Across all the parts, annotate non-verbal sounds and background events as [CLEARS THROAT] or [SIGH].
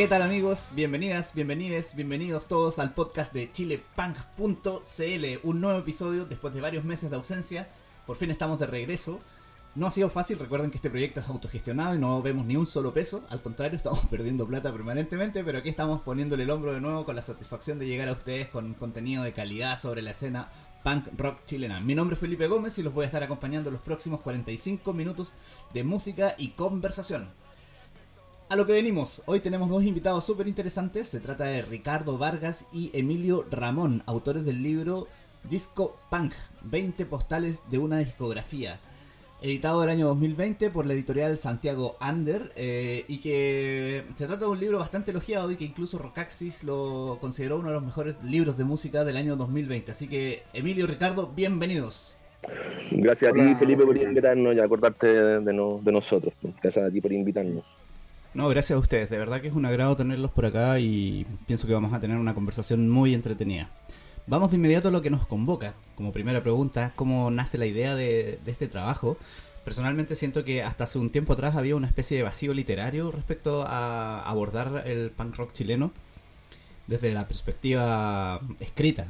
¿Qué tal amigos? Bienvenidas, bienvenidos, bienvenidos todos al podcast de chilepunk.cl, un nuevo episodio después de varios meses de ausencia. Por fin estamos de regreso. No ha sido fácil, recuerden que este proyecto es autogestionado y no vemos ni un solo peso, al contrario, [LAUGHS] estamos perdiendo plata permanentemente, pero aquí estamos poniéndole el hombro de nuevo con la satisfacción de llegar a ustedes con contenido de calidad sobre la escena punk rock chilena. Mi nombre es Felipe Gómez y los voy a estar acompañando los próximos 45 minutos de música y conversación. A lo que venimos, hoy tenemos dos invitados súper interesantes. Se trata de Ricardo Vargas y Emilio Ramón, autores del libro Disco Punk, 20 postales de una discografía. Editado el año 2020 por la editorial Santiago Under eh, y que se trata de un libro bastante elogiado y que incluso Rocaxis lo consideró uno de los mejores libros de música del año 2020. Así que Emilio y Ricardo, bienvenidos. Gracias a ti Felipe por invitarnos y acordarte de, de nosotros. Gracias a ti por invitarnos. No, gracias a ustedes. De verdad que es un agrado tenerlos por acá y pienso que vamos a tener una conversación muy entretenida. Vamos de inmediato a lo que nos convoca. Como primera pregunta, ¿cómo nace la idea de, este trabajo? Personalmente siento que hasta hace un tiempo atrás había una especie de vacío literario respecto a abordar el punk rock chileno desde la perspectiva escrita.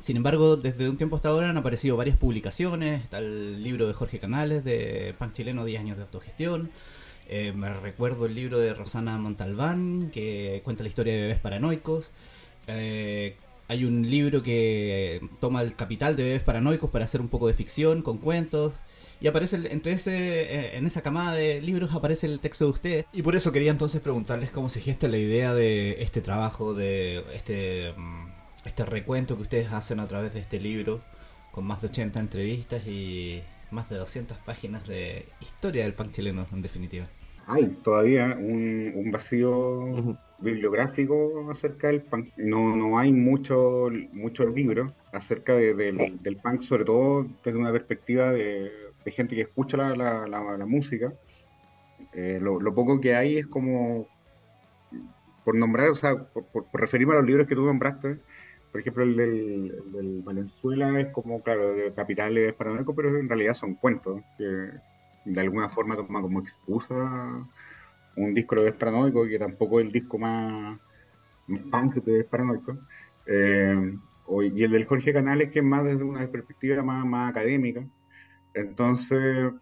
Sin embargo, desde un tiempo hasta ahora han aparecido varias publicaciones, está el libro de Jorge Canales de Punk Chileno 10 años de autogestión, eh, me recuerdo el libro de Rosana Montalbán, que cuenta la historia de bebés paranoicos. Eh, hay un libro que toma el capital de bebés paranoicos para hacer un poco de ficción con cuentos. Y aparece entre ese, eh, en esa camada de libros aparece el texto de ustedes. Y por eso quería entonces preguntarles cómo se gesta la idea de este trabajo, de este, mm, este recuento que ustedes hacen a través de este libro, con más de 80 entrevistas y más de 200 páginas de historia del punk chileno, en definitiva hay todavía un, vacío bibliográfico acerca del punk. No, no hay muchos mucho libros acerca del, punk, sobre todo desde una perspectiva de, gente que escucha la, música. Eh, lo, poco que hay es como, por nombrar, o sea, por, referirme a los libros que tú nombraste, por ejemplo, el del, Valenzuela es como, claro, de Capitales Paranoico, pero en realidad son cuentos que de alguna forma toma como excusa un disco de paranoico, que tampoco es el disco más, punk de paranoico. Eh, y el del Jorge Canales, que es más desde una perspectiva más, más académica. Entonces,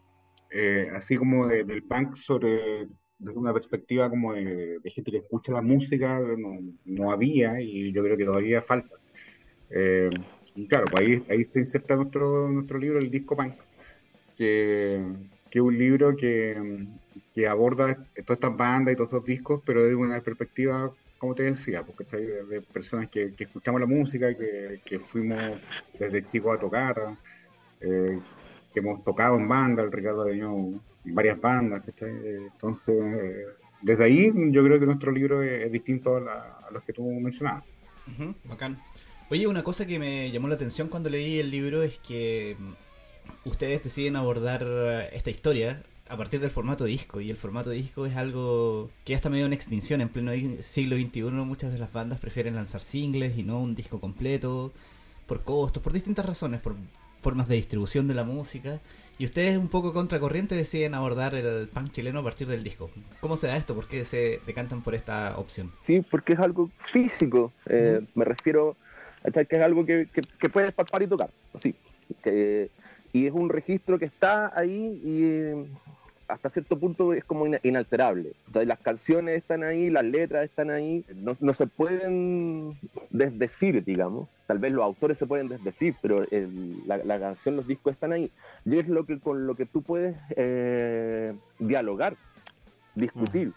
eh, así como del punk sobre desde una perspectiva como de, gente que escucha la música, no, no, había y yo creo que todavía falta. Eh, y claro, pues ahí, ahí se inserta nuestro, nuestro libro, el disco punk, que, que es un libro que, que, aborda todas estas bandas y todos estos discos, pero desde una perspectiva, como te decía, porque de, de personas que, escuchamos la música, que, que fuimos desde chicos a tocar, eh, que hemos tocado en bandas, el Ricardo ha tenido varias bandas, entonces desde ahí yo creo que nuestro libro es, distinto a, los que tú mencionabas. bacán. Oye, una cosa que me llamó la atención cuando leí el libro es que ustedes deciden abordar eh, esta historia a partir del formato disco y el formato disco es algo que ya está medio en extinción en pleno siglo XXI muchas de las bandas prefieren lanzar singles y no un disco completo por costos, por distintas razones, por formas de distribución de la música y ustedes un poco contracorriente deciden abordar el punk chileno a partir del disco. ¿Cómo se da esto? ¿Por qué se decantan por esta opción? Sí, porque es algo físico. Eh, me refiero a que es algo que, que, puedes palpar y tocar. Así. Que, y es un registro que está ahí y eh, hasta cierto punto es como inalterable. Entonces, las canciones están ahí, las letras están ahí, no, se pueden desdecir, digamos. Tal vez los autores se pueden desdecir, pero la, canción, los discos están ahí. Y es lo que, con lo que tú puedes eh, dialogar, discutir.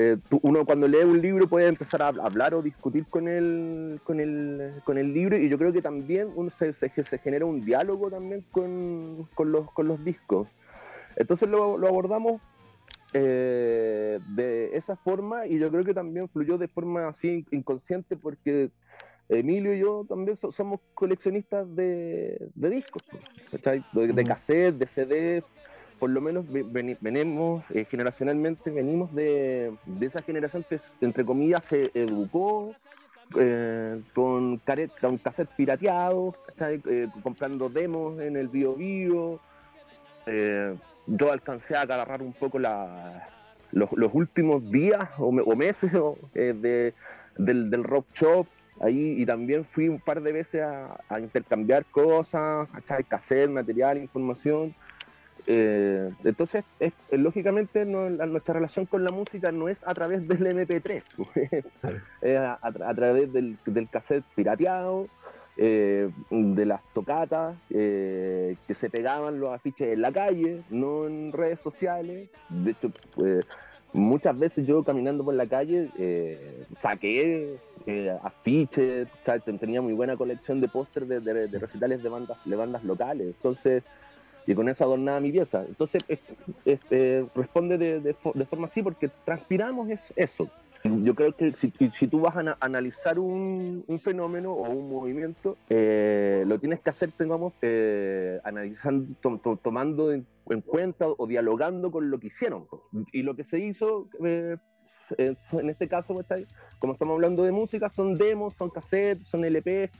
Eh, uno cuando lee un libro puede empezar a hablar o discutir con el, con el, con el libro y yo creo que también uno se, se, genera un diálogo también con, con, los, con los discos. Entonces lo, lo abordamos eh, de esa forma y yo creo que también fluyó de forma así inconsciente porque Emilio y yo también somos coleccionistas de, de discos, de, de cassette, de CD, por lo menos venimos, eh, generacionalmente venimos de, esa generación que, entre comillas, se educó eh, con, caret, con cassette pirateados, eh, comprando demos en el Bio Bio. yo alcancé a agarrar un poco la, los, últimos días o, meses [LAUGHS] de, del, rock shop ahí y también fui un par de veces a, intercambiar cosas, a cassette, material, información. Eh, entonces, es, lógicamente, nuestra relación con la música no es a través del MP3, [LAUGHS] es a, través del, del, cassette pirateado, eh, de las tocatas eh, que se pegaban los afiches en la calle, no en redes sociales. De hecho, muchas veces yo caminando por la calle saqué afiches, tenía muy buena colección de pósters de, de, recitales de bandas, de bandas locales. Entonces, y con eso adornaba mi pieza. Entonces, este, responde de, forma así porque transpiramos es eso. Yo creo que si, tú vas a analizar un, fenómeno o un movimiento, eh, lo tienes que hacer, digamos, eh, analizando, tomando en, cuenta o dialogando con lo que hicieron. Y lo que se hizo, eh, en este caso, como estamos hablando de música, son demos, son cassettes, son LP.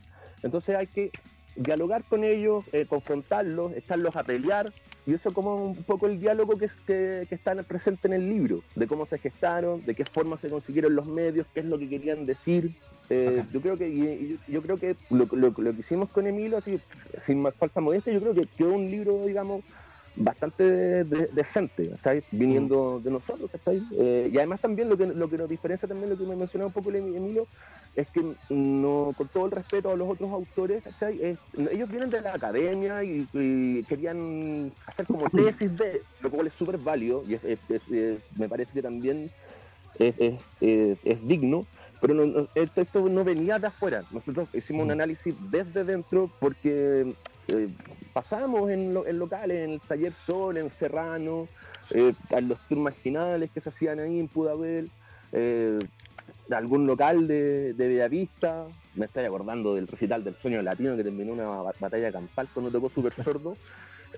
Entonces hay que dialogar con ellos, eh, confrontarlos, echarlos a pelear, y eso como un poco el diálogo que, que, que, está presente en el libro, de cómo se gestaron, de qué forma se consiguieron los medios, qué es lo que querían decir. Eh, yo creo que yo, creo que lo, lo, lo, que hicimos con Emilio, así, sin más falsa modestia, yo creo que quedó un libro, digamos, bastante decente, Viniendo mm. de nosotros, eh, y además también lo que, lo que nos diferencia también, lo que me mencionaba un poco Emilio, es que no, con todo el respeto a los otros autores, ellos vienen de la academia y, querían hacer como tesis de, lo cual es súper válido y me parece que también es, digno, pero no, esto, no venía de afuera. Nosotros hicimos un análisis desde dentro porque eh, pasamos en, locales, en el Taller Sol, en Serrano, eh, en los tours marginales que se hacían ahí en Pudabel, eh, algún local de, de Bellavista, me estoy acordando del recital del sueño latino que terminó una batalla campal cuando tocó Super Sordo. [LAUGHS]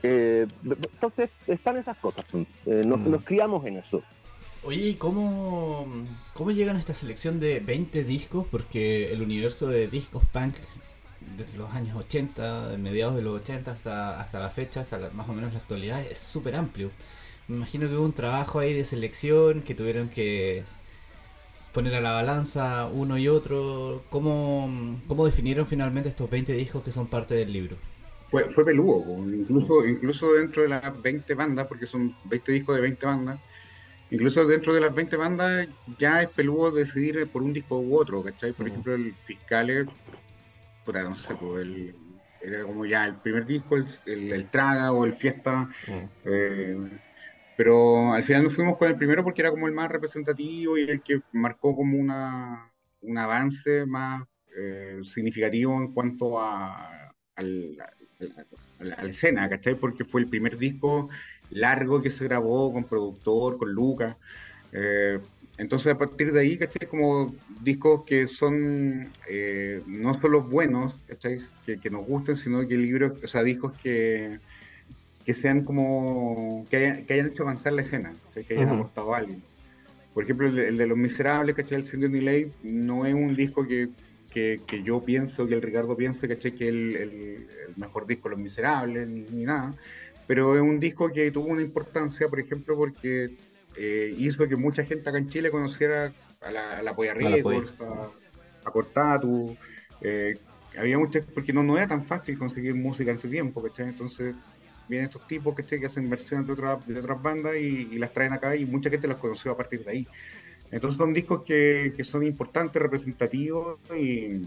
Eh, entonces, están esas cosas, mm. nos, criamos en eso. Oye, ¿cómo, ¿cómo llegan a esta selección de 20 discos? Porque el universo de discos punk desde los años 80, de mediados de los 80 hasta, hasta la fecha, hasta más o menos la actualidad, es súper amplio. Me imagino que hubo un trabajo ahí de selección que tuvieron que poner a la balanza uno y otro. ¿Cómo, cómo definieron finalmente estos 20 discos que son parte del libro? Fue, fue peludo, incluso, incluso dentro de las 20 bandas, porque son 20 discos de 20 bandas, incluso dentro de las 20 bandas ya es peludo decidir por un disco u otro, ¿cachai? Por ejemplo, el Fiscales no sé, pues el, era como ya el primer disco, el, el, Traga o el Fiesta. Mm. Eh, pero al final nos fuimos con el primero porque era como el más representativo y el que marcó como una, un avance más eh, significativo en cuanto a, al, al, escena, ¿cachai? Porque fue el primer disco largo que se grabó con productor, con Lucas. Eh, entonces, a partir de ahí, ¿cachai? Como discos que son eh, no solo buenos, ¿cachai? Que, nos gusten, sino que libros, o sea, discos que, que sean como. que hayan, hecho avanzar la escena, que hayan aportado a alguien. Por ejemplo, el, de Los Miserables, ¿cachai? El Cindy Delay no es un disco que, que, yo pienso, que el Ricardo piense, ¿cachai? Que es el, el, mejor disco de Los Miserables, ni, ni nada. Pero es un disco que tuvo una importancia, por ejemplo, porque eh, hizo que mucha gente acá en Chile conociera a la, a la Polla Records, a, Cortatu. Eh, había muchas, porque no, no era tan fácil conseguir música en ese tiempo, ¿cachai? Entonces vienen estos tipos que hacen versiones de, de otras bandas y, las traen acá y mucha gente las conoció a partir de ahí. Entonces son discos que, que son importantes, representativos y,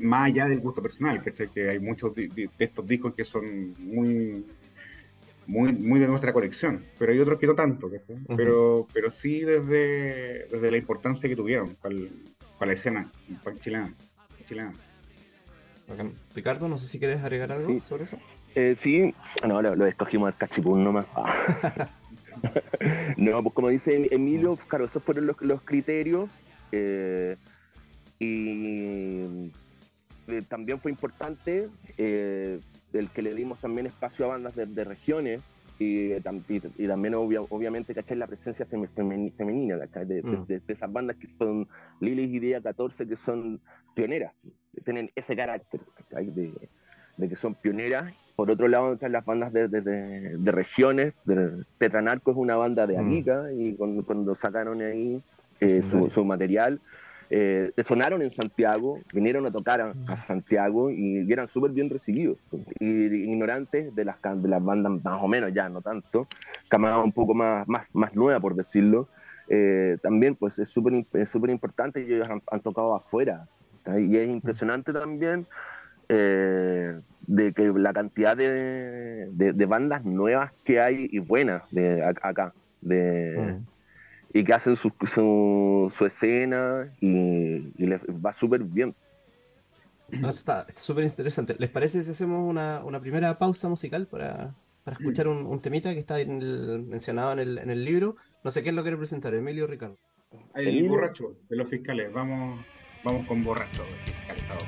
más allá del gusto personal, ¿cachai? Que hay muchos de estos discos que son muy muy, muy de nuestra colección, pero hay otros que no tanto, pero, pero sí desde, desde la importancia que tuvieron para, la escena chilena. chilena. Ricardo, no sé si quieres agregar algo sobre eso. Eh, sí, no, lo, escogimos al cachipún nomás. Ah. [LAUGHS] no, pues como dice Emilio, claro, esos fueron los, los criterios. Eh, y eh, también fue importante eh, el que le dimos también espacio a bandas de, regiones y, y, también obviamente ¿cachai? la presencia femenina ¿cachai? Mm. De, esas bandas que son Lilith y Día 14 que son pioneras, tienen ese carácter ¿cachai? De, de que son pioneras. Por otro lado están las bandas de, de, regiones. De, Tetranarco es una banda de mm. Arica y cuando, sacaron ahí eh, su, material, eh, sonaron en Santiago, vinieron a tocar a. Santiago y, eran súper bien recibidos. Y, ignorantes de las, de las bandas más o menos, ya no tanto, camada un poco más, más, más nueva, por decirlo. Eh, también pues es súper importante y ellos han, tocado afuera. Y es impresionante también eh, de que la cantidad de, de, bandas nuevas que hay y buenas de acá. De, mm. Y que hacen su, su, escena y, les va súper bien. está súper interesante. ¿Les parece si hacemos una, una primera pausa musical para, para escuchar un, un, temita que está mencionado en el, en el libro? No sé quién lo quiere presentar, Emilio o Ricardo. El borracho de los fiscales. Vamos, vamos con borracho fiscalizado.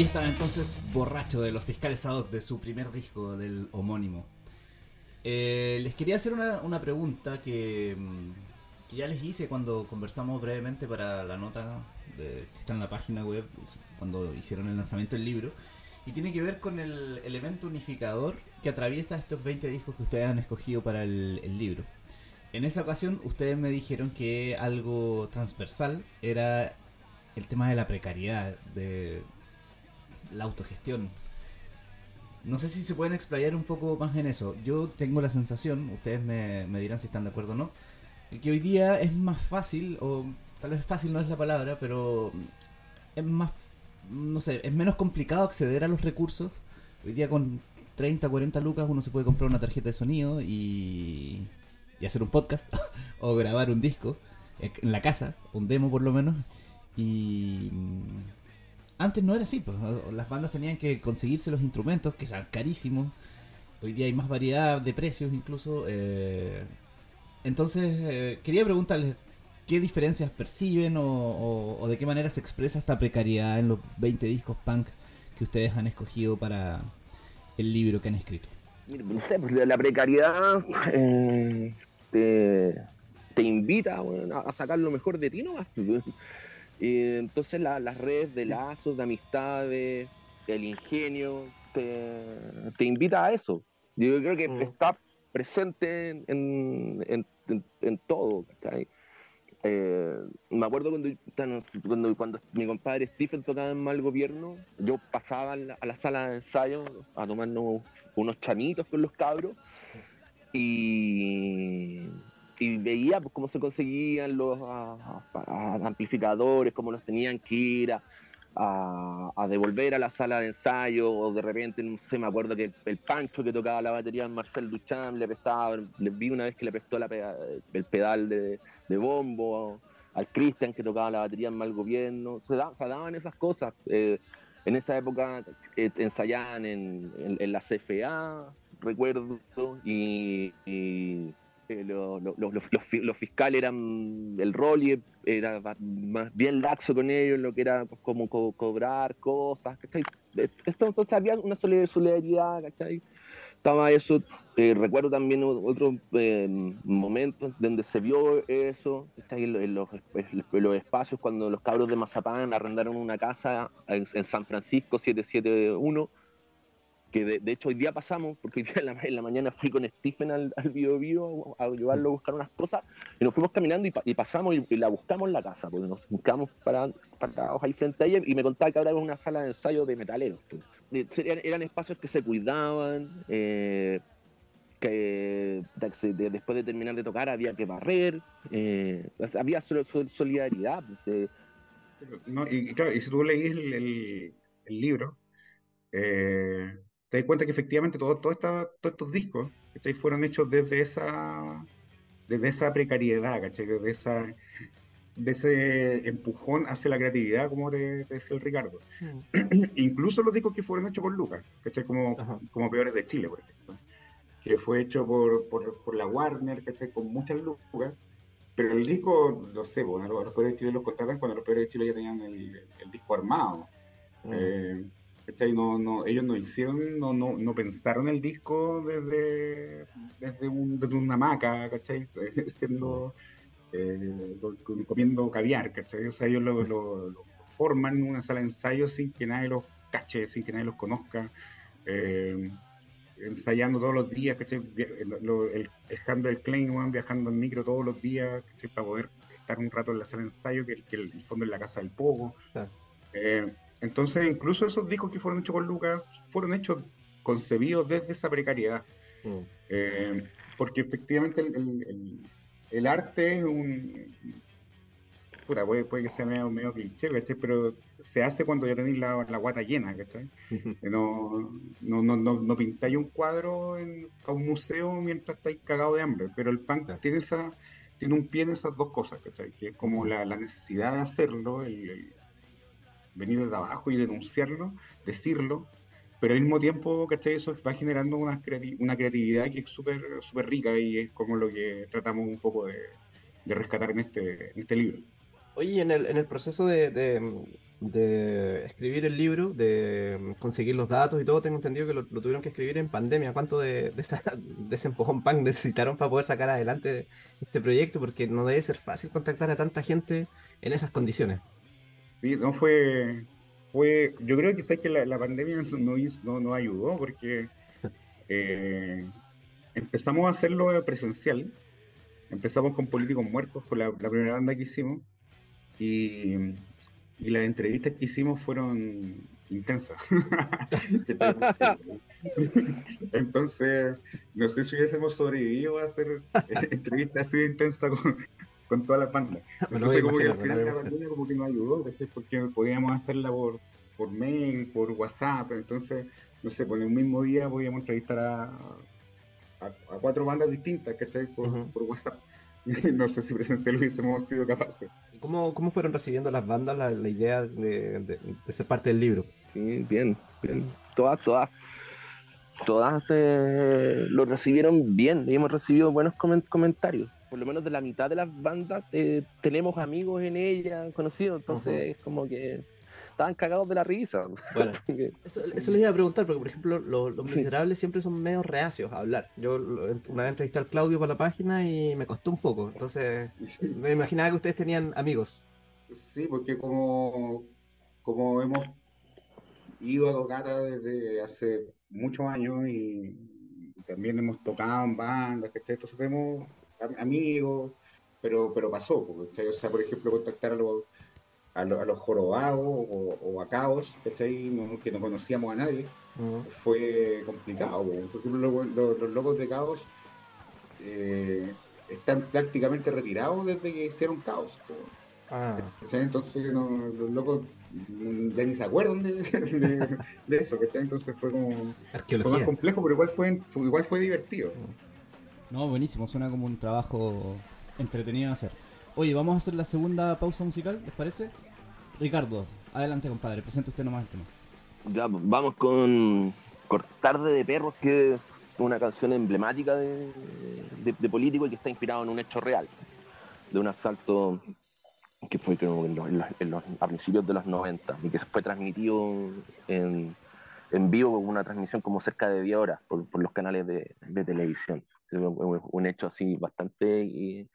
Ahí estaba entonces borracho de los fiscales ad hoc de su primer disco del homónimo. Eh, les quería hacer una, una pregunta que, mm, que ya les hice cuando conversamos brevemente para la nota que está en la página web, cuando hicieron el lanzamiento del libro. Y tiene que ver con el elemento unificador que atraviesa estos 20 discos que ustedes han escogido para el, el libro. En esa ocasión ustedes me dijeron que algo transversal era el tema de la precariedad, de la autogestión. No sé si se pueden explayar un poco más en eso. Yo tengo la sensación, ustedes me, me dirán si están de acuerdo o no, que hoy día es más fácil, o tal vez fácil no es la palabra, pero es más, no sé, es menos complicado acceder a los recursos. Hoy día con 30, 40 lucas uno se puede comprar una tarjeta de sonido y, y hacer un podcast [LAUGHS] o grabar un disco eh, en la casa, un demo por lo menos. Y antes no era así, pues las bandas tenían que conseguirse los instrumentos, que eran carísimos. Hoy día hay más variedad de precios incluso. eh, entonces, eh, quería preguntarles qué diferencias perciben o, de qué manera se expresa esta precariedad en los 20 discos punk que ustedes han escogido para el libro que han escrito. No sé, pues la precariedad eh, te, invita a sacar lo mejor de ti, ¿no? Y entonces la- las redes de lazos, de amistades, el ingenio, te, te invita a eso. Yo creo que Mm. está presente en, en, en- todo. ¿cachai? Eh, me acuerdo cuando, cuando, cuando mi compadre Stephen tocaba en Mal Gobierno, yo pasaba a la, a la sala de ensayo a tomarnos unos chamitos con los cabros y, y veía pues, cómo se conseguían los a- a- a- amplificadores, cómo los tenían que ir a, devolver a la sala de ensayo o de repente, no sé, me acuerdo que el Pancho que tocaba la batería en Marcel Duchamp le prestaba, le vi una vez que le prestó el pedal de, bombo al Christian que tocaba la batería en Mal Gobierno, se, da- se daban esas cosas. eh, en esa época eh, ensayaban en, la CFA, recuerdo, y, eh, lo- lo- lo- los, los fi- los fiscales eran, el rol era más bien laxo con ellos, lo que era pues, como co- cobrar cosas, ¿cachai? Entonces había una solid- solidaridad, ¿cachai? Estaba eso, eh, recuerdo también otros eh, momentos donde se vio eso, en, lo- en los, en los espacios cuando los cabros de Mazapán arrendaron una casa en, en San Francisco 771, que de, de hecho hoy día pasamos, porque hoy día en la, mañana fui con Stephen al, al Bio a, llevarlo a buscar unas cosas, y nos fuimos caminando y, pa- y pasamos y, la buscamos en la casa, porque nos buscamos para, parados ahí frente a ella, y me contaba que ahora era una sala de ensayo de metaleros. pues. De- Eran, espacios que se cuidaban, eh, que después de terminar de tocar había que barrer, eh, había sol- sol- solidaridad. pues, eh, No, y, claro, y si tú leís el, el- el libro, eh, te das cuenta que efectivamente todo, todo esta- todos estos discos ¿cachai? fueron hechos desde esa, desde esa precariedad, ¿cachai? Desde esa, de ese empujón hacia la creatividad, como te, te decía el Ricardo. [CLEARS THROAT] Incluso los discos que fueron hechos por Lucas, ¿cachai? Como, Ajá. como Peores de Chile, por ejemplo, que fue hecho por, por, por la Warner, ¿cachai? Con muchas lucas. Pero el disco, no sé, bueno, los, los Peores de Chile los contratan cuando los Peores de Chile ya tenían el, el disco armado. Mm. Eh, ¿cachai? No, no, ellos no hicieron, no, no, no pensaron el disco desde, desde, un, desde una hamaca, ¿cachai? [LAUGHS] Siendo, eh, co- co- comiendo caviar, ¿cachai? O sea, ellos lo, lo- lo forman en una sala de ensayo sin que nadie los cache, sin que nadie los conozca, eh, ensayando todos los días, ¿cachai? Via- lo- el, el viajando en micro todos los días, ¿cachai? Para poder estar un rato en la sala de ensayo, que, que el fondo es la casa del pogo. Claro. Eh, entonces, incluso esos discos que fueron hechos por Lucas fueron hechos, concebidos desde esa precariedad. Mm. Eh, porque efectivamente el, el- el- el arte es un. Puta, puede, puede que sea medio, medio cliché, ¿cachai? Pero se hace cuando ya tenéis la, la guata llena, ¿cachai? No, no, no, no, no pintáis un cuadro en, a un museo mientras estáis cagados de hambre, pero el punk tiene esa tiene un pie en esas dos cosas, ¿cachai? Que es como la, la necesidad de hacerlo, el venir desde abajo y denunciarlo, decirlo, pero al mismo tiempo, ¿cachai? Eso va generando una, creati- una creatividad que es súper súper rica y es como lo que tratamos un poco de, de rescatar en este, en este libro. Oye, en el, en el proceso de, de, de escribir el libro, de conseguir los datos y todo, tengo entendido que lo, tuvieron que escribir en pandemia. ¿Cuánto de, de, esa- de ese empujón pan necesitaron para poder sacar adelante este proyecto? Porque no debe ser fácil contactar a tanta gente en esas condiciones. Sí, no fue, fue, yo creo que, ¿sabes que la, la pandemia no, no, ayudó porque eh, empezamos a hacerlo presencial, empezamos con Políticos Muertos, con la, primera banda que hicimos, y, las entrevistas que hicimos fueron intensas. [LAUGHS] Entonces, no sé si hubiésemos sobrevivido a hacer [LAUGHS] entrevistas así intensas con, con todas las bandas. [LAUGHS] Entonces, como que al final la pandemia como que nos ayudó, porque podíamos hacerla por, por mail, por WhatsApp, entonces, no sé, por el mismo día podíamos entrevistar a, a, a cuatro bandas distintas, ¿cachai? Por, por WhatsApp. [LAUGHS] No sé si presencial hubiésemos sido capaces. ¿Y ¿Cómo, cómo fueron recibiendo las bandas la, la idea de, de- de ser parte del libro? Sí, bien, bien. Todas, todas, todas eh, lo recibieron bien y hemos recibido buenos comen- comentarios. Por lo menos de la mitad de las bandas eh, tenemos amigos en ella, conocidos, entonces es como que estaban cagados de la risa. Bueno, [LAUGHS] Eso, eso les iba a preguntar, porque por ejemplo, lo- los miserables siempre son medio reacios a hablar. Yo una vez entrevisté al Claudio para la página y me costó un poco. Entonces, me imaginaba que ustedes tenían amigos. Sí, porque como, como hemos ido a tocar desde hace muchos años y, y también hemos tocado en bandas, ¿cachai? Entonces tenemos amigos, pero, pero pasó, ¿cachai? O sea, por ejemplo, contactar a los, a los, a los jorobados o, o a caos, ¿cachai? Que no conocíamos a nadie, fue complicado. po. Por ejemplo, los, los- los locos de caos eh, están prácticamente retirados desde que hicieron caos. Ah. Entonces no, los locos mm, ya ni se acuerdan de, de- de eso, ¿cachai? Entonces fue como fue más complejo, pero igual fue, fue- igual fue divertido. No, buenísimo, suena como un trabajo entretenido de hacer. Oye, vamos a hacer la segunda pausa musical, ¿les parece? Ricardo, adelante compadre, presente usted nomás el tema. Ya, vamos con Cortarde de Perros, que es una canción emblemática de, político y que está inspirado en un hecho real, de un asalto que fue creo, a principios de los 90 y que fue transmitido en, en vivo, una transmisión como cerca de 10 horas por, los canales de televisión. Un, un hecho así bastante eh,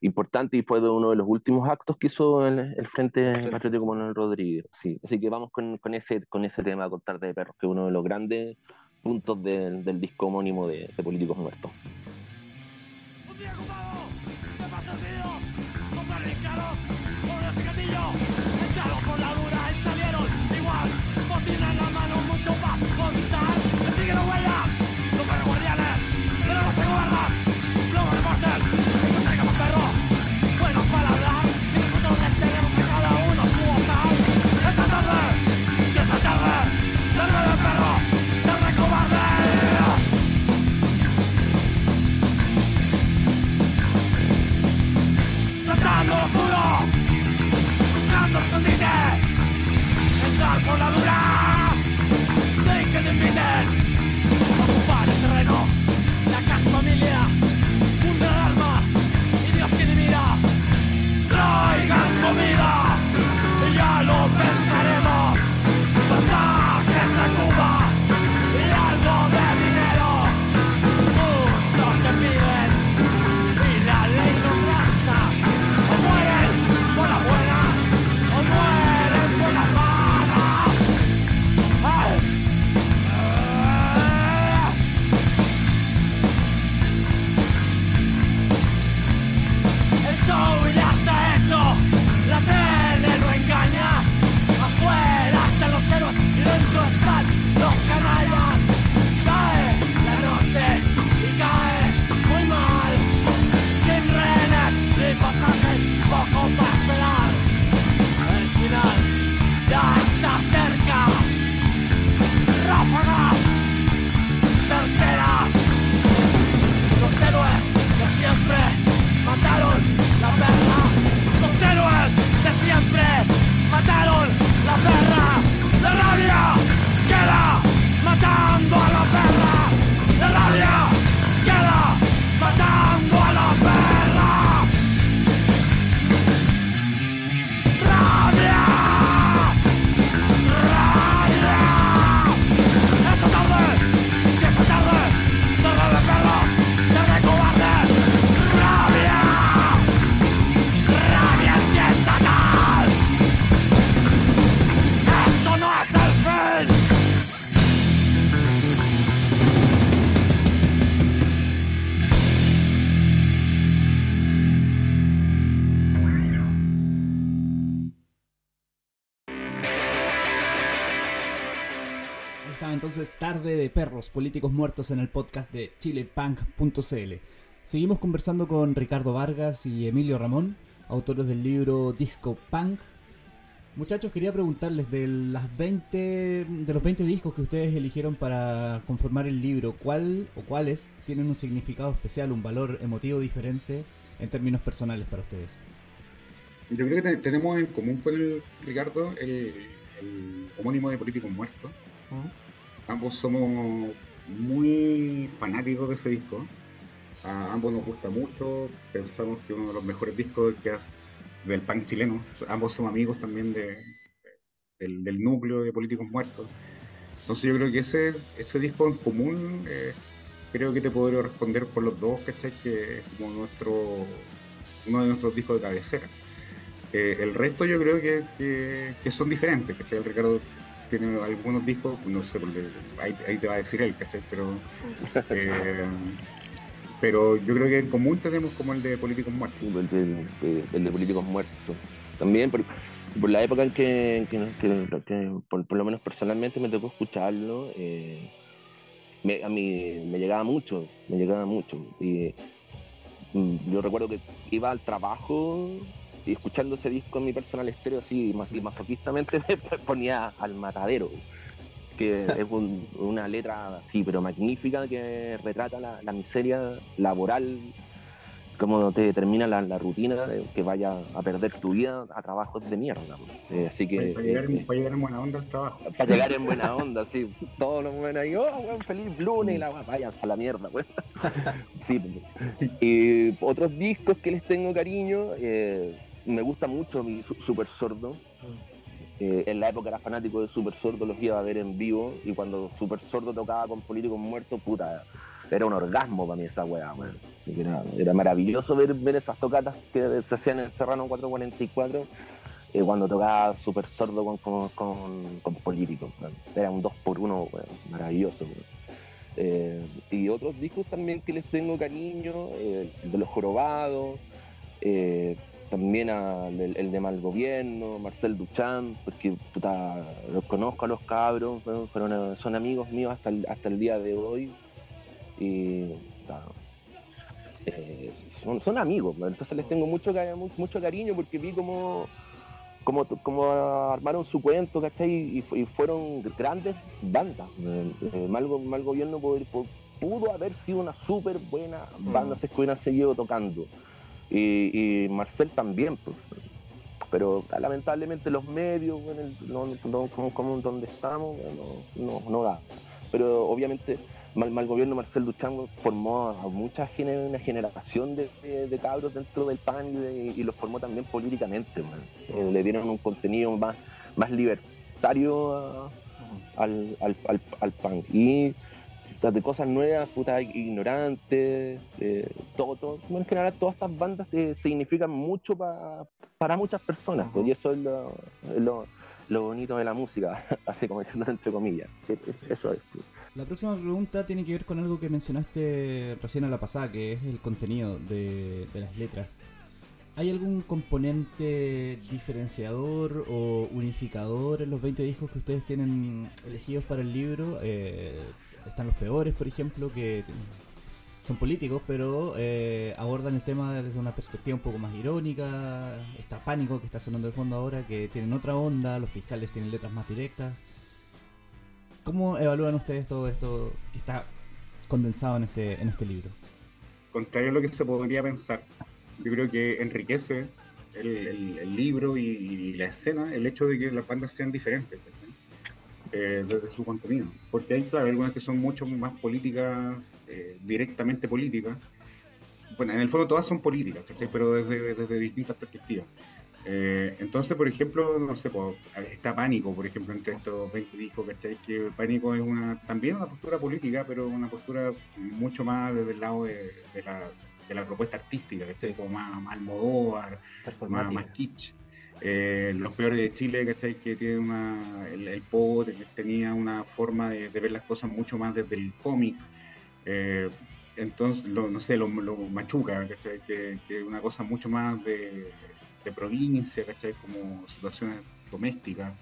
importante y fue de uno de los últimos actos que hizo el, el Frente Patriótico Manuel Rodríguez. Sí, así que vamos con, con ese, con ese tema, Cortarte de Perros, que es uno de los grandes puntos del, del disco homónimo de, de Políticos Muertos. Un día ocupado de pasecidos, con barricados, por ese gatillo. Entraron con la dura y salieron igual. Botín dictadura. De Perros, Políticos Muertos en el podcast de chilepunk.cl. Seguimos conversando con Ricardo Vargas y Emilio Ramón, autores del libro Disco Punk. Muchachos, quería preguntarles de las 20 de los 20 discos que ustedes eligieron para conformar el libro, ¿cuál o cuáles tienen un significado especial, un valor emotivo diferente en términos personales para ustedes? Yo creo que tenemos en común con el Ricardo el, el homónimo de Políticos Muertos. Ambos somos muy fanáticos de ese disco. A ambos nos gusta mucho. Pensamos que uno de los mejores discos del punk chileno. Ambos somos amigos también de, del, núcleo de Políticos Muertos. Entonces yo creo que ese, ese disco en común, eh, creo que te podría responder por los dos, ¿cachai? Que es como nuestro, uno de nuestros discos de cabecera. Eh, el resto yo creo que, que, son diferentes, ¿cachai? El Ricardo tiene algunos discos, no sé, ahí, ahí, te va a decir él, ¿cachai? Pero, [LAUGHS] eh, pero yo creo que en común tenemos como el de Políticos Muertos. El de, Políticos Muertos. También por, por la época en que, por, lo menos personalmente me tocó escucharlo, eh, a mí me llegaba mucho, me llegaba mucho. Y mm, yo recuerdo que iba al trabajo y escuchando ese disco en mi personal estéreo así más y masoquistamente [LAUGHS] me ponía al matadero que [LAUGHS] es una letra así pero magnífica que retrata la, miseria laboral cómo te determina la, rutina de que vaya a perder tu vida a trabajos de mierda eh, así que para, llegar, eh, para, llegar, en buena onda al trabajo. [LAUGHS] para llegar en buena onda sí todos los buenos ahí oh feliz lunes y la vayan a la mierda pues sí y otros discos que les tengo cariño eh, me gusta mucho mi Super Sordo. Eh, en la época era fanático de Super Sordo, los iba a ver en vivo y cuando Super Sordo tocaba con políticos muertos, puta, era un orgasmo para mí esa weá, era, maravilloso ver, ver esas tocatas que se hacían en el Serrano 444 eh, cuando tocaba Super Sordo con, con, con, políticos. Era un 2 por 1 maravilloso. Eh, y otros discos también que les tengo cariño, de los jorobados también al el, de Mal Gobierno, Marcel Duchamp, porque los conozco a los cabros, pero son amigos míos hasta el, hasta el día de hoy. Y eh, son, amigos, entonces les tengo mucho, mucho cariño porque vi como, como, como armaron su cuento, ¿cachai? Y, y fueron grandes bandas. Eh, Mal, Mal, Gobierno pudo, haber sido una súper buena banda mm. si hubieran seguido tocando y, Marcel también, pues. pero lamentablemente los medios, como, donde estamos, no, no, da. Pero obviamente mal, mal gobierno Marcel Duchamp formó a mucha una generación de, cabros dentro del PAN y, los formó también políticamente. Eh, le dieron un contenido más, más libertario al, al, al, al PAN. Y de cosas nuevas, puta, ignorantes, todo, todo, en general todas estas bandas eh, significan mucho para muchas personas, pues, y eso es lo, bonito de la música, [LAUGHS] así como diciendo entre comillas, eso es. Pues. La próxima pregunta tiene que ver con algo que mencionaste recién a la pasada, que es el contenido de, las letras. ¿Hay algún componente diferenciador o unificador en los 20 discos que ustedes tienen elegidos para el libro? Eh, están los peores, por ejemplo, que son políticos, pero eh, abordan el tema desde una perspectiva un poco más irónica. Está Pánico, que está sonando de fondo ahora, que tienen otra onda, los fiscales tienen letras más directas. ¿Cómo evalúan ustedes todo esto que está condensado en este, en este libro? Contrario a lo que se podría pensar, yo creo que enriquece el, libro y, la escena el hecho de que las bandas sean diferentes eh, desde su contenido. Porque hay, claro, algunas que son mucho más políticas, eh, directamente políticas. Bueno, en el fondo todas son políticas, pero desde, desde distintas perspectivas. Eh, entonces, por ejemplo, no sé, está Pánico, por ejemplo, entre estos 20 discos, ¿cachai? Que Pánico es una también una postura política, pero una postura mucho más desde el lado de, la, de la, propuesta artística, ¿cachai? Como más, más Almodóvar, más, más kitsch. Eh, los peores de Chile, ¿cachai? Que tiene una, el, el tenía una forma de, ver las cosas mucho más desde el cómic. Eh, entonces, no sé, lo, machuca, ¿cachai? Que es una cosa mucho más de, provincia, ¿cachai? Como situaciones domésticas.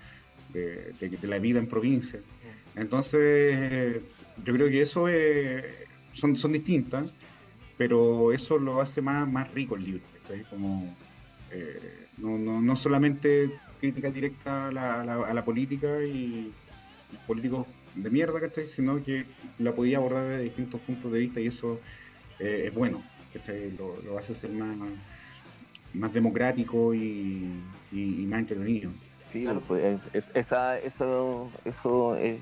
de, la vida en provincia. Entonces, yo creo que eso son, son distintas, pero eso lo hace más, más rico el libro. Como, eh, no, no, no, solamente crítica directa a la, a la, política y, políticos de mierda, ¿cachai? sino que la podía abordar desde distintos puntos de vista y eso eh, es bueno, Lo, lo, hace ser más, más democrático y, y, más entretenido. Sí, pues, esa, eso, eso es,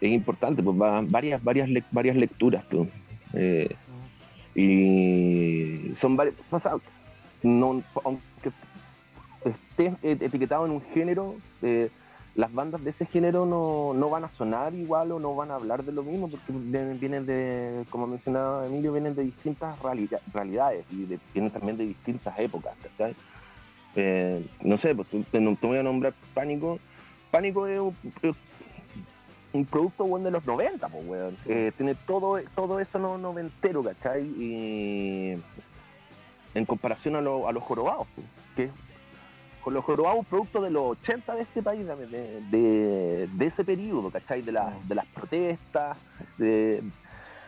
es importante, pues varias, varias, varias lecturas. Pues. Eh, y son varias, no, esté etiquetado en un género, eh, las bandas de ese género no, no, van a sonar igual o no van a hablar de lo mismo porque vienen, de, como mencionaba Emilio, vienen de distintas realidades y vienen también de distintas épocas. Eh, no sé, pues te, voy a nombrar Pánico. Pánico es un, producto bueno de los 90, pues, weón. Eh, tiene todo, todo eso no noventero, ¿cachai? Y en comparación a, a los jorobados, pues, que con los jorobados producto de los 80 de este país, de, de, ese periodo, ¿cachai? De, de las protestas, de,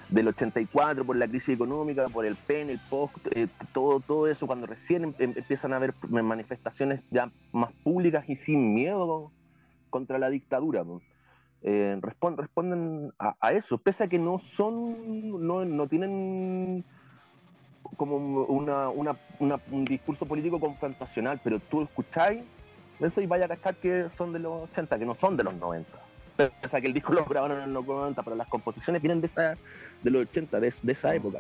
del 84 por la crisis económica, por el PEN, el POST, eh, todo, todo eso, cuando recién em, em, empiezan a haber manifestaciones ya más públicas y sin miedo contra la dictadura. Eh, responden a, eso, pese a que no son, no, no tienen como una, una, un discurso político confrontacional, pero tú escucháis eso y vaya a cachar que son de los 80, que no son de los 90. O sea, que el disco lo grabaron en los 90, pero las composiciones vienen de, esa, de los 80, de, esa época.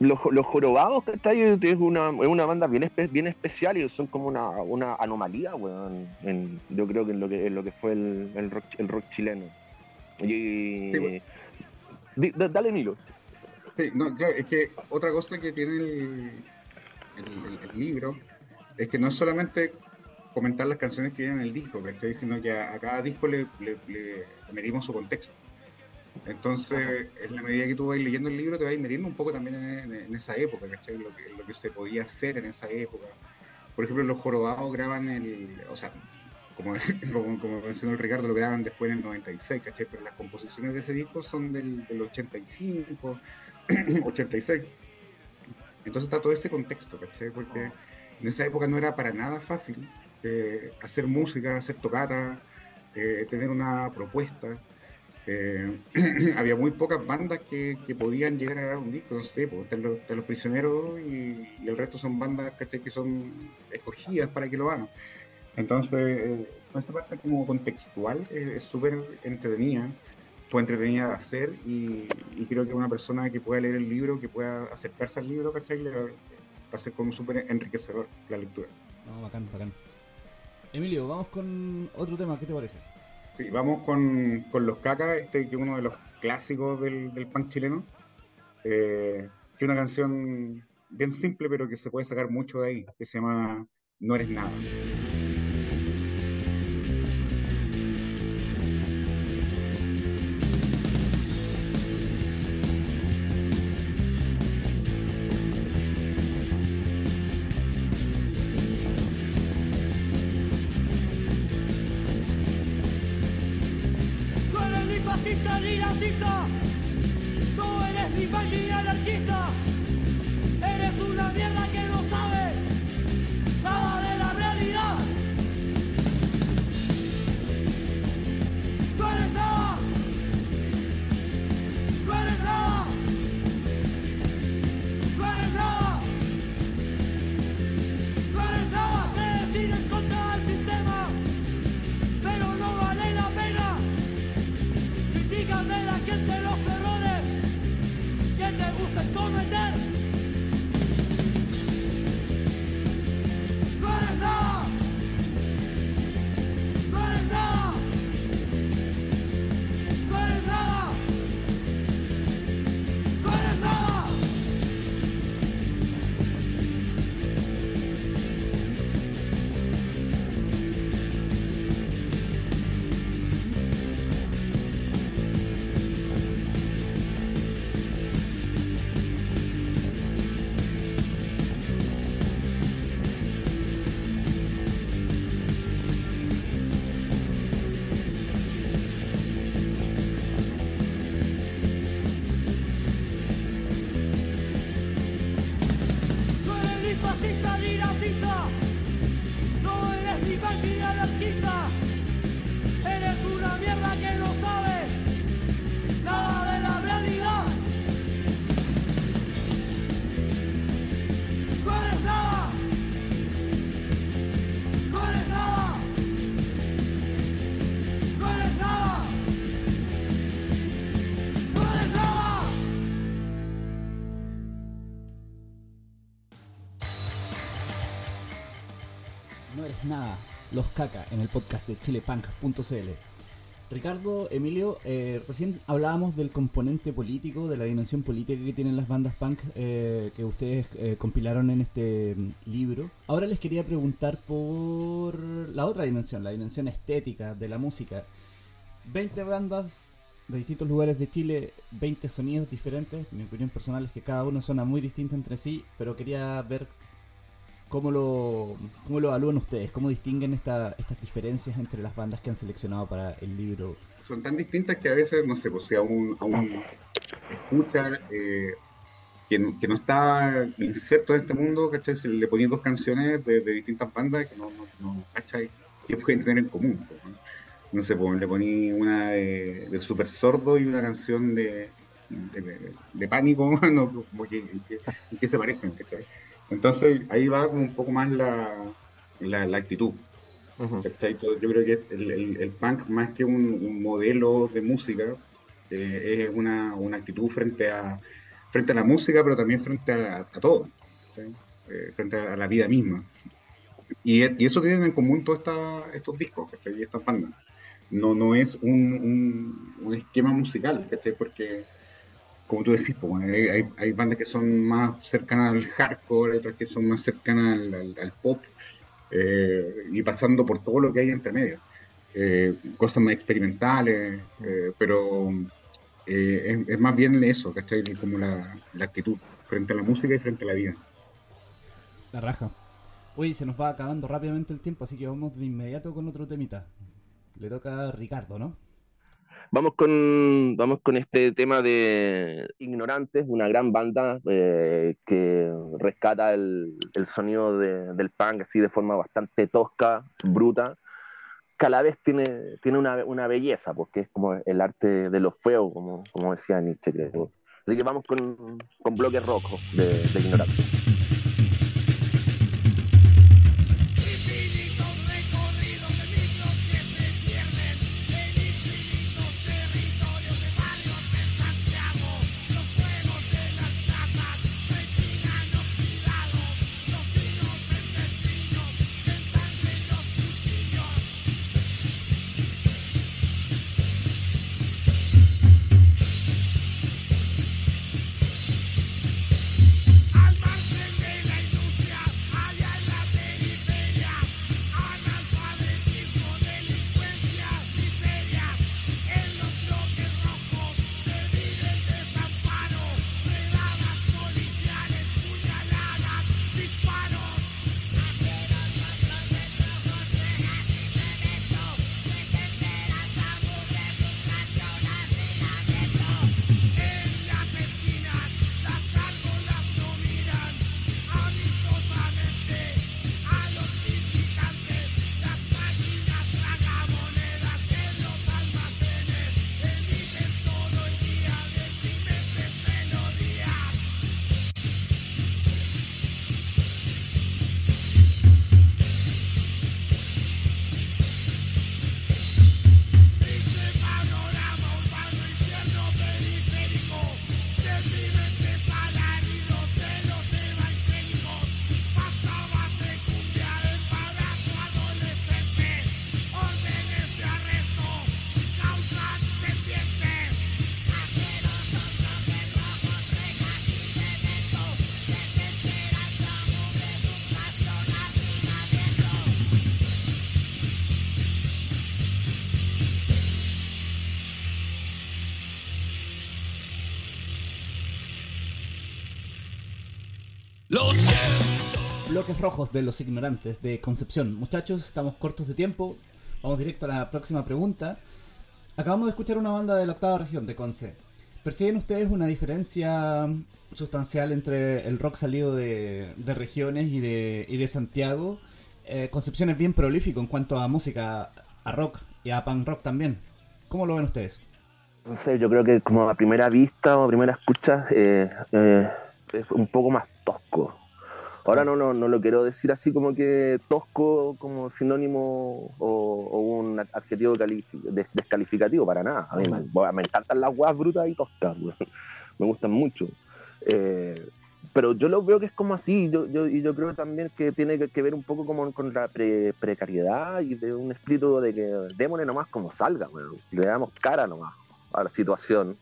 Los, los jorobados, ¿cachai? Es una, es una banda bien, bien especial y son como una, una anomalía, en, yo creo que en lo que, en lo que fue el, el, rock, el rock chileno. Y, dale, Milo. Sí, no, claro, es que otra cosa que tiene el, libro es que no es solamente comentar las canciones que vienen en el disco, sino que a, cada disco le, le, medimos su contexto. Entonces, en la medida que tú vas leyendo el libro, te vas midiendo un poco también en, esa época, ¿cachai? Lo que, se podía hacer en esa época. Por ejemplo, los jorobados graban el. O sea, como, [LAUGHS] mencionó el Ricardo, lo graban después en el 96, ¿cachai? Pero las composiciones de ese disco son del 85, [CLEARS THROAT] 86. Entonces está todo ese contexto, ¿cachai? Porque en esa época no era para nada fácil eh, hacer música, hacer tocata, eh, tener una propuesta. Eh, [CLEARS THROAT] había muy pocas bandas que, podían llegar a grabar un disco, no sé, pues, los, prisioneros y, el resto son bandas que son escogidas para que lo hagan. Entonces, esta parte como contextual es súper entretenida fue entretenida de hacer y, creo que una persona que pueda leer el libro, que pueda acercarse al libro, ¿cachai? Le va a ser como súper enriquecedor la lectura. No, bacán, bacán. Emilio, vamos con otro tema, ¿qué te parece? Sí, vamos con, Los Cacas, este que es uno de los clásicos del, del punk chileno. Eh, que una canción bien simple, pero que se puede sacar mucho de ahí, que se llama No eres nada. allí artista, tú eres mi magia anarquista. Los caca en el podcast de chilepunk.cl. Ricardo, Emilio, eh, recién hablábamos del componente político, de la dimensión política que tienen las bandas punk eh, que ustedes eh, compilaron en este mm, libro. Ahora les quería preguntar por la otra dimensión, la dimensión estética de la música. 20 bandas de distintos lugares de Chile, 20 sonidos diferentes. Mi opinión personal es que cada uno suena muy distinto entre sí, pero quería ver cómo lo, cómo lo evalúan ustedes, cómo distinguen esta, estas diferencias entre las bandas que han seleccionado para el libro. Son tan distintas que a veces, no sé, pues si a un, a un escucha eh, que, no- está inserto en este mundo, ¿cachai? Se le ponen dos canciones de, distintas bandas que no, no, no ¿cachai? Que pueden tener en común. pues, ¿no? Sé, pues le poní una de, de Super Sordo y una canción de, de, Pánico, [LAUGHS] ¿no? Como qué- en qué se parecen, ¿cachai? Entonces ahí va como un poco más la, la, la actitud. Todo- Yo creo que el, el- el punk, más que un, un modelo de música, eh, es una, una actitud frente a, frente a la música, pero también frente a, a todo, ¿cachai? Eh, frente a la vida misma. Y, y eso tienen en común todos estos discos ¿cachai? y estas bandas. No, no es un, un- un esquema musical, ¿cachai? porque, como tú decís, hay, bandas que son más cercanas al hardcore, hay otras que son más cercanas al, pop, eh, y pasando por todo lo que hay entre medio. Eh, cosas más experimentales, eh, pero es, más bien eso, ¿cachai? Como la, la actitud frente a la música y frente a la vida. La raja. Uy, se nos va acabando rápidamente el tiempo, así que vamos de inmediato con otro temita. Le toca a Ricardo, ¿no? Vamos con, vamos con este tema de Ignorantes, una gran banda eh, que rescata el, el sonido de- del punk así de forma bastante tosca, bruta, que a la vez tiene, tiene una, una belleza, porque es como el arte de lo feo, como, como decía Nietzsche, creo. Así que vamos con, con bloque rojo de, de Ignorantes. Bloques rojos de los ignorantes de Concepción. Muchachos, estamos cortos de tiempo. Vamos directo a la próxima pregunta. Acabamos de escuchar una banda de la octava región de Conce. ¿Perciben ustedes una diferencia sustancial entre el rock salido de, regiones y de, y de Santiago? Eh, Concepción es bien prolífico en cuanto a música, a rock y a punk rock también. ¿Cómo lo ven ustedes? No sé, yo creo que como a primera vista o a primera escucha eh, eh, es un poco más tosco. Ahora no, no, no lo quiero decir así como que tosco como sinónimo o, o un adjetivo des- descalificativo para nada. A mí me, encantan las guas brutas y toscas, weón. [LAUGHS] me gustan mucho. Eh, pero yo lo veo que es como así, yo, yo, y yo creo también que tiene que, que ver un poco como con la pre- precariedad y de un espíritu de que démosle nomás como salga, weón. le damos cara nomás a la situación.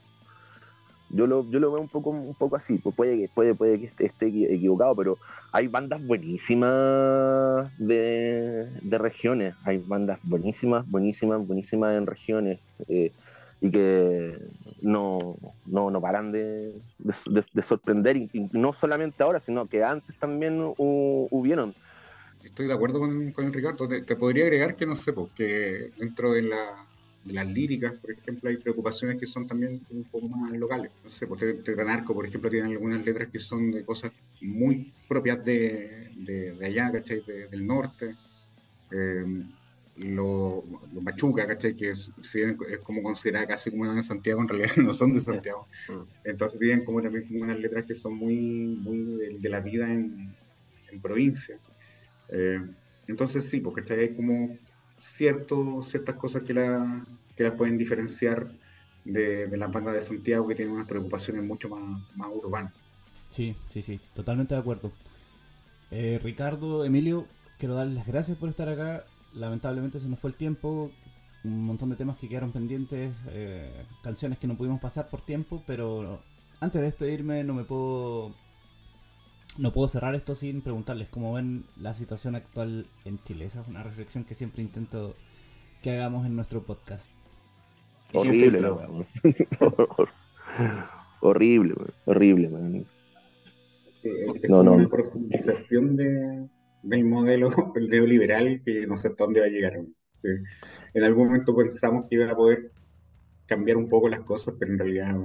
Yo lo, yo lo veo un poco, un poco así, pues puede que, puede, que esté, esté equi- equivocado, pero hay bandas buenísimas de, de regiones, hay bandas buenísimas, buenísimas, buenísimas en regiones. eh, y que no, no, no paran de, de, de- de sorprender, y, no solamente ahora, sino que antes también hu- hubieron. Estoy de acuerdo con, con el Ricardo. Te, te podría agregar que no sé, porque dentro de, la, de las líricas, por ejemplo, hay preocupaciones que son también un poco más locales. No sé, pues Tetanarco, por ejemplo, tiene algunas letras que son de cosas muy propias de, de, de allá, ¿cachai? De- del norte. Eh, lo, lo Machuca, ¿cachai? Que es, es como considerada casi como una de Santiago, en realidad [LAUGHS] no son de Santiago. Entonces tienen como también como unas letras que son muy, muy de, de la vida en, en provincia. Eh, entonces sí, porque ¿cachai? hay como cierto, ciertas cosas que, la, que las pueden diferenciar de, las bandas de Santiago que tienen unas preocupaciones mucho más, más urbanas. Sí, sí, sí, totalmente de acuerdo. Eh, Ricardo, Emilio, quiero darles las gracias por estar acá. Lamentablemente se nos fue el tiempo, un montón de temas que quedaron pendientes, eh, canciones que no pudimos pasar por tiempo, pero antes de despedirme no me puedo no puedo cerrar esto sin preguntarles cómo ven la situación actual en Chile. Esa es una reflexión que siempre intento que hagamos en nuestro podcast. Horrible, filtro, la weón. [LAUGHS] horrible, weón, horrible, weón. Es No, no. una profundización de, del modelo [LAUGHS] el neoliberal que no sé hasta dónde va a llegar. En algún momento pensamos que iba a poder cambiar un poco las cosas, pero en realidad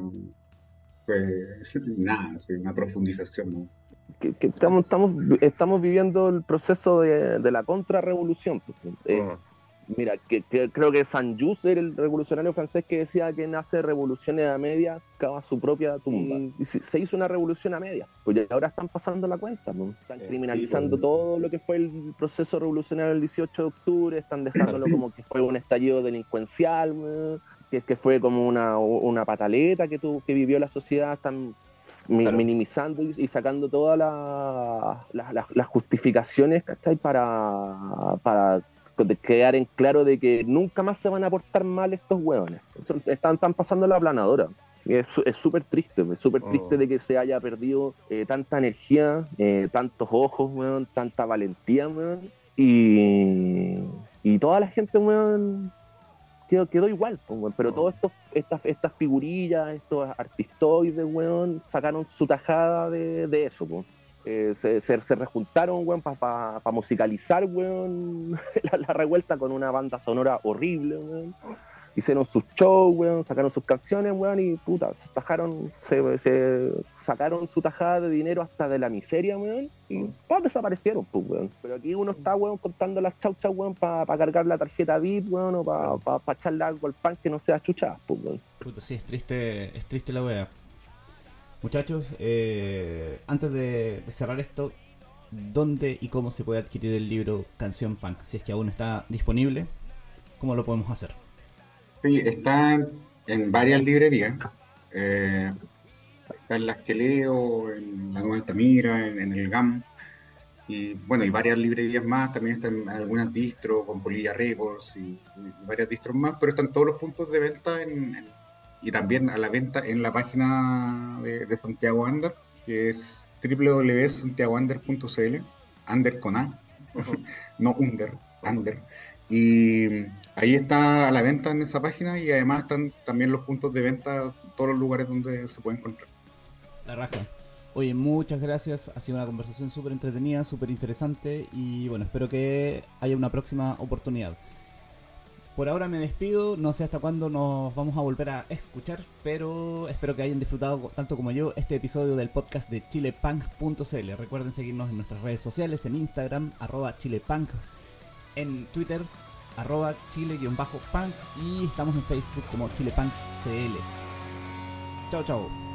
fue [LAUGHS] nada, sí, una profundización. ¿no? Que, que estamos, estamos, estamos viviendo el proceso de, de la contrarrevolución. pues. Eh, Mira, que, que creo que Saint-Just era el revolucionario francés que decía que nace revoluciones a media, cava su propia tumba. Y se hizo una revolución a media. Pues ya ahora están pasando la cuenta, ¿no? Están Eh, criminalizando sí, pues. todo lo que fue el proceso revolucionario del 18 de octubre, están dejándolo [COUGHS] como que fue un estallido delincuencial, ¿no? que, que fue como una, una pataleta que, tuvo, que vivió la sociedad, están Claro. minimizando y, sacando todas la- la- la- las justificaciones ¿cachai? para, para quedar en claro de que nunca más se van a portar mal estos hueones. Están, están pasando la planadora. Y Es súper triste, es súper triste Oh. de que se haya perdido eh, tanta energía, eh, tantos ojos, weón, tanta valentía, weón, y, y toda la gente, weón, quedó, quedó igual, pues, weón. pero Oh. todas estos, estas, estas figurillas, estos artistoides, weón, sacaron su tajada de, de eso, pues. Eh, se, se, se rejuntaron, weón, para musicalizar, weón, [LAUGHS] la, la revuelta con una banda sonora horrible, weón. Hicieron sus shows, weón, sacaron sus canciones, weón, y puta, se tajaron, se, se sacaron su tajada de dinero hasta de la miseria, weón, y todos desaparecieron, pues, weón. Pero aquí uno está, weón, contando las chauchas, weón, para cargar la tarjeta VIP, weón, o para echarle algo al pan que no sea chuchada, pues, weón. Puta, sí, es triste, es triste la wea. Muchachos, eh, antes de, de cerrar esto, ¿dónde y cómo se puede adquirir el libro Canción Punk? Si es que aún está disponible, ¿cómo lo podemos hacer? Sí, está en varias librerías. eh, está en las que leo, en la Nueva Altamira, en, en el GAM. Y bueno, y varias librerías más. También están algunas distros con Polilla Records y, y varias distros más. Pero están todos los puntos de venta en- en- y también a la venta en la página de, de Santiago Under, que es www.santiagoander.cl. Under con A, [LAUGHS] no Under, Under. Y ahí está a la venta en esa página y además están también los puntos de venta en todos los lugares donde se puede encontrar. La raja. Oye, muchas gracias. Ha sido una conversación súper entretenida, súper interesante. Y bueno, espero que haya una próxima oportunidad. Por ahora me despido. No sé hasta cuándo nos vamos a volver a escuchar. Pero espero que hayan disfrutado tanto como yo este episodio del podcast de chilepunk.cl. Recuerden seguirnos en nuestras redes sociales, en Instagram, arroba chilepunk, en Twitter, arroba chile-punk. Y estamos en Facebook como chilepunkcl. Chao, chao.